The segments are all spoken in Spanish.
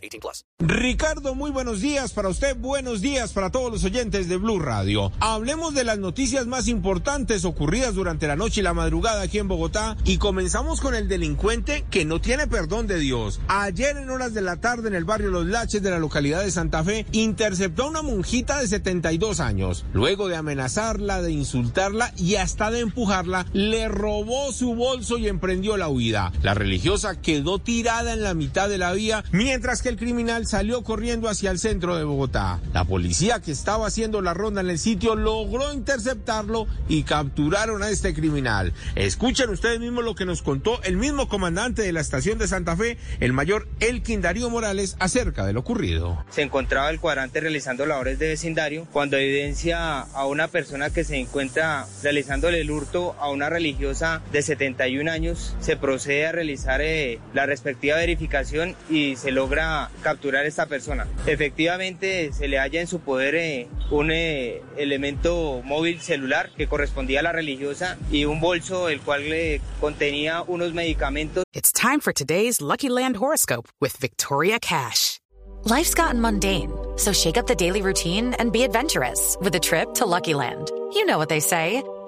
18 plus. Ricardo, muy buenos días para usted. Buenos días para todos los oyentes de Blue Radio. Hablemos de las noticias más importantes ocurridas durante la noche y la madrugada aquí en Bogotá y comenzamos con el delincuente que no tiene perdón de Dios. Ayer en horas de la tarde en el barrio Los Laches de la localidad de Santa Fe interceptó a una monjita de 72 años. Luego de amenazarla, de insultarla y hasta de empujarla, le robó su bolso y emprendió la huida. La religiosa quedó tirada en la mitad de la vía, mientras que el criminal salió corriendo hacia el centro de Bogotá. La policía que estaba haciendo la ronda en el sitio logró interceptarlo y capturaron a este criminal. Escuchen ustedes mismos lo que nos contó el mismo comandante de la estación de Santa Fe, el mayor Elkin Darío Morales, acerca de lo ocurrido. Se encontraba el cuadrante realizando labores de vecindario cuando evidencia a una persona que se encuentra realizándole el hurto a una religiosa de 71 años. Se procede a realizar eh, la respectiva verificación y se logra capturar a esta persona. Efectivamente, se le halla en su poder eh, un eh, elemento móvil celular que correspondía a la religiosa y un bolso el cual le contenía unos medicamentos. It's time for today's Lucky Land horoscope with Victoria Cash. Life's gotten mundane, so shake up the daily routine and be adventurous with a trip to Lucky Land. You know what they say.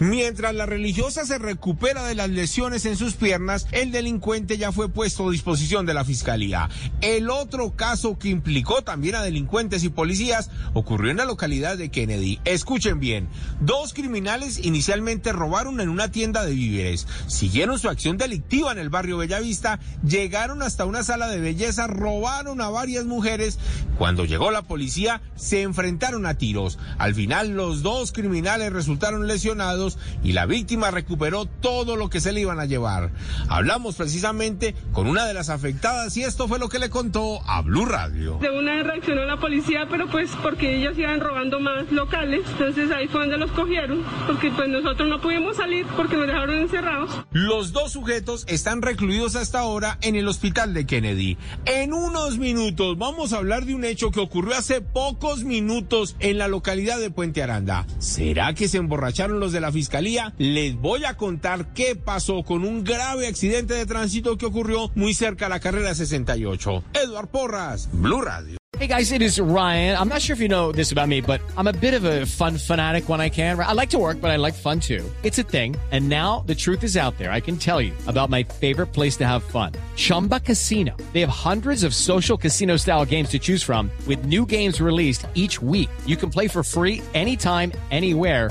Mientras la religiosa se recupera de las lesiones en sus piernas, el delincuente ya fue puesto a disposición de la fiscalía. El otro caso que implicó también a delincuentes y policías ocurrió en la localidad de Kennedy. Escuchen bien, dos criminales inicialmente robaron en una tienda de víveres, siguieron su acción delictiva en el barrio Bellavista, llegaron hasta una sala de belleza, robaron a varias mujeres. Cuando llegó la policía, se enfrentaron a tiros. Al final, los dos criminales resultaron lesionados y la víctima recuperó todo lo que se le iban a llevar. Hablamos precisamente con una de las afectadas y esto fue lo que le contó a Blue Radio. De una vez reaccionó la policía, pero pues porque ellos iban robando más locales, entonces ahí fue donde los cogieron, porque pues nosotros no pudimos salir porque nos dejaron encerrados. Los dos sujetos están recluidos hasta ahora en el hospital de Kennedy. En unos minutos vamos a hablar de un hecho que ocurrió hace pocos minutos en la localidad de Puente Aranda. ¿Será que se emborracharon los de la fiscalía? Les voy a contar qué pasó con un grave accidente de tránsito que ocurrió muy cerca a la carrera 68. Eduard Porras, Blue Radio. Hey guys, it is Ryan. I'm not sure if you know this about me, but I'm a bit of a fun fanatic when I can. I like to work, but I like fun too. It's a thing. And now the truth is out there. I can tell you about my favorite place to have fun. Chumba Casino. They have hundreds of social casino style games to choose from with new games released each week. You can play for free anytime, anywhere